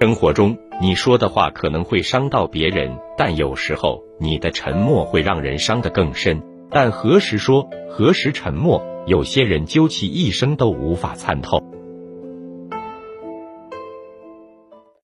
生活中你说的话可能会伤到别人但有时候你的沉默会让人伤得更深。但何时说何时沉默有些人究其一生都无法参透。